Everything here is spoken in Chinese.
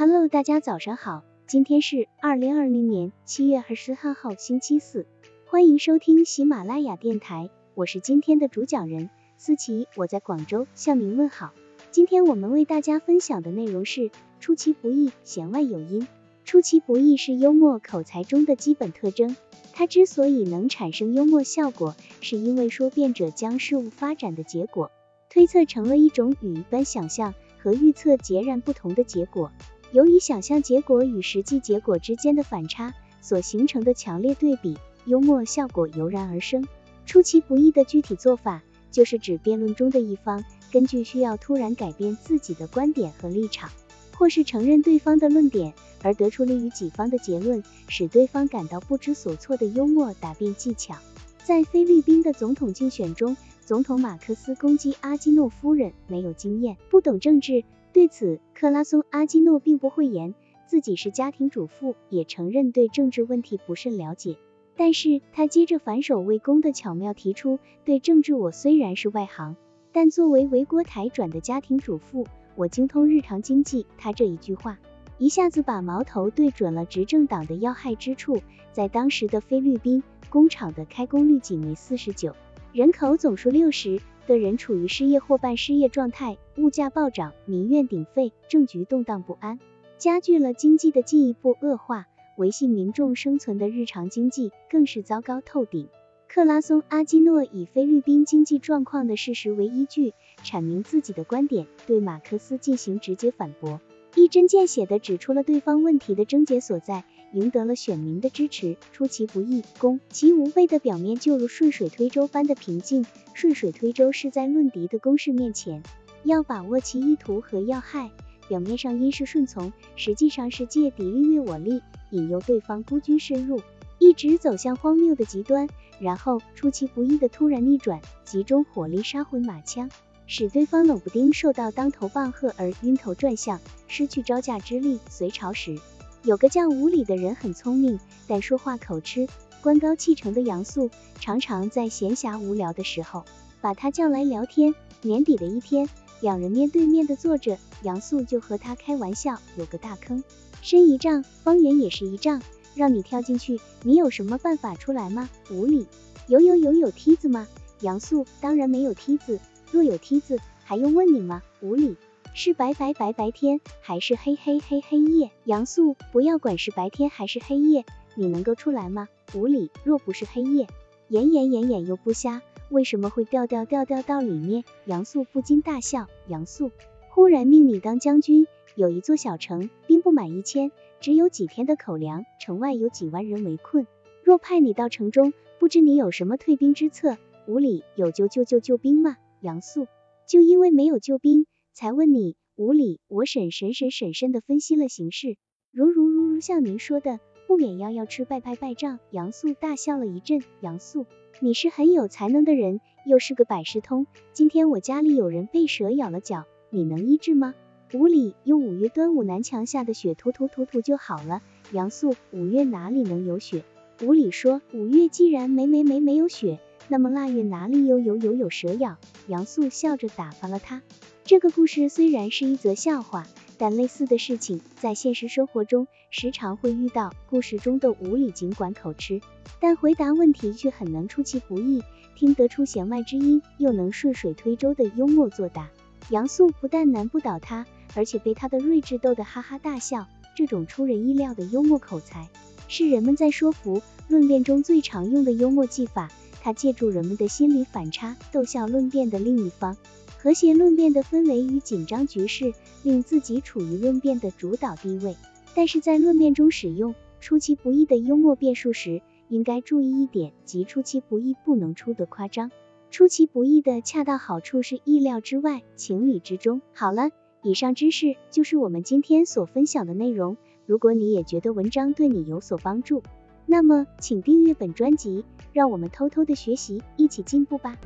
Hello，大家早上好，今天是二零二零年七月二十三号，星期四，欢迎收听喜马拉雅电台，我是今天的主讲人思琪，我在广州向您问好。今天我们为大家分享的内容是出其不意，弦外有音。出其不意是幽默口才中的基本特征，它之所以能产生幽默效果，是因为说辩者将事物发展的结果推测成了一种与一般想象和预测截然不同的结果。由于想象结果与实际结果之间的反差所形成的强烈对比，幽默效果油然而生。出其不意的具体做法，就是指辩论中的一方根据需要突然改变自己的观点和立场，或是承认对方的论点，而得出利于己方的结论，使对方感到不知所措的幽默答辩技巧。在菲律宾的总统竞选中，总统马克思攻击阿基诺夫人没有经验，不懂政治。对此，克拉松阿基诺并不讳言，自己是家庭主妇，也承认对政治问题不甚了解。但是他接着反手为攻的巧妙提出，对政治我虽然是外行，但作为维国台转的家庭主妇，我精通日常经济。他这一句话，一下子把矛头对准了执政党的要害之处。在当时的菲律宾，工厂的开工率仅为四十九，人口总数六十。的人处于失业或半失业状态，物价暴涨，民怨鼎沸，政局动荡不安，加剧了经济的进一步恶化，维系民众生存的日常经济更是糟糕透顶。克拉松阿基诺以菲律宾经济状况的事实为依据，阐明自己的观点，对马克思进行直接反驳，一针见血地指出了对方问题的症结所在。赢得了选民的支持，出其不意，攻其无备的表面就如顺水推舟般的平静。顺水推舟是在论敌的攻势面前，要把握其意图和要害。表面上因是顺从，实际上是借敌利诱我利，引诱对方孤军深入，一直走向荒谬的极端，然后出其不意的突然逆转，集中火力杀回马枪，使对方冷不丁受到当头棒喝而晕头转向，失去招架之力。隋朝时。有个叫吴礼的人很聪明，但说话口吃，官高气盛的杨素常常在闲暇无聊的时候把他叫来聊天。年底的一天，两人面对面的坐着，杨素就和他开玩笑：“有个大坑，深一丈，方圆也是一丈，让你跳进去，你有什么办法出来吗？”吴礼：“有有有，有梯子吗？”杨素：“当然没有梯子，若有梯子，还用问你吗？”吴礼。是白白白白天还是黑黑黑黑夜？杨素，不要管是白天还是黑夜，你能够出来吗？无理，若不是黑夜，眼眼眼眼又不瞎，为什么会掉掉掉掉到里面？杨素不禁大笑。杨素，忽然命你当将军，有一座小城，兵不满一千，只有几天的口粮，城外有几万人围困，若派你到城中，不知你有什么退兵之策？无理，有救救救救兵吗？杨素，就因为没有救兵。才问你无理，我审审审审慎的分析了形势，如如如如像您说的，不免要要吃败败败仗。杨素大笑了一阵，杨素，你是很有才能的人，又是个百事通。今天我家里有人被蛇咬了脚，你能医治吗？无理，用五月端午南墙下的雪涂涂涂涂就好了。杨素，五月哪里能有雪？无理说，五月既然没没没没有雪，那么腊月哪里有有有有蛇咬？杨素笑着打发了他。这个故事虽然是一则笑话，但类似的事情在现实生活中时常会遇到。故事中的吴礼尽管口吃，但回答问题却很能出其不意，听得出弦外之音，又能顺水推舟的幽默作答。杨素不但难不倒他，而且被他的睿智逗得哈哈大笑。这种出人意料的幽默口才，是人们在说服论辩中最常用的幽默技法。他借助人们的心理反差，逗笑论辩的另一方。和谐论辩的氛围与紧张局势，令自己处于论辩的主导地位。但是在论辩中使用出其不意的幽默辩术时，应该注意一点，即出其不意不能出得夸张，出其不意的恰到好处是意料之外，情理之中。好了，以上知识就是我们今天所分享的内容。如果你也觉得文章对你有所帮助，那么请订阅本专辑，让我们偷偷的学习，一起进步吧。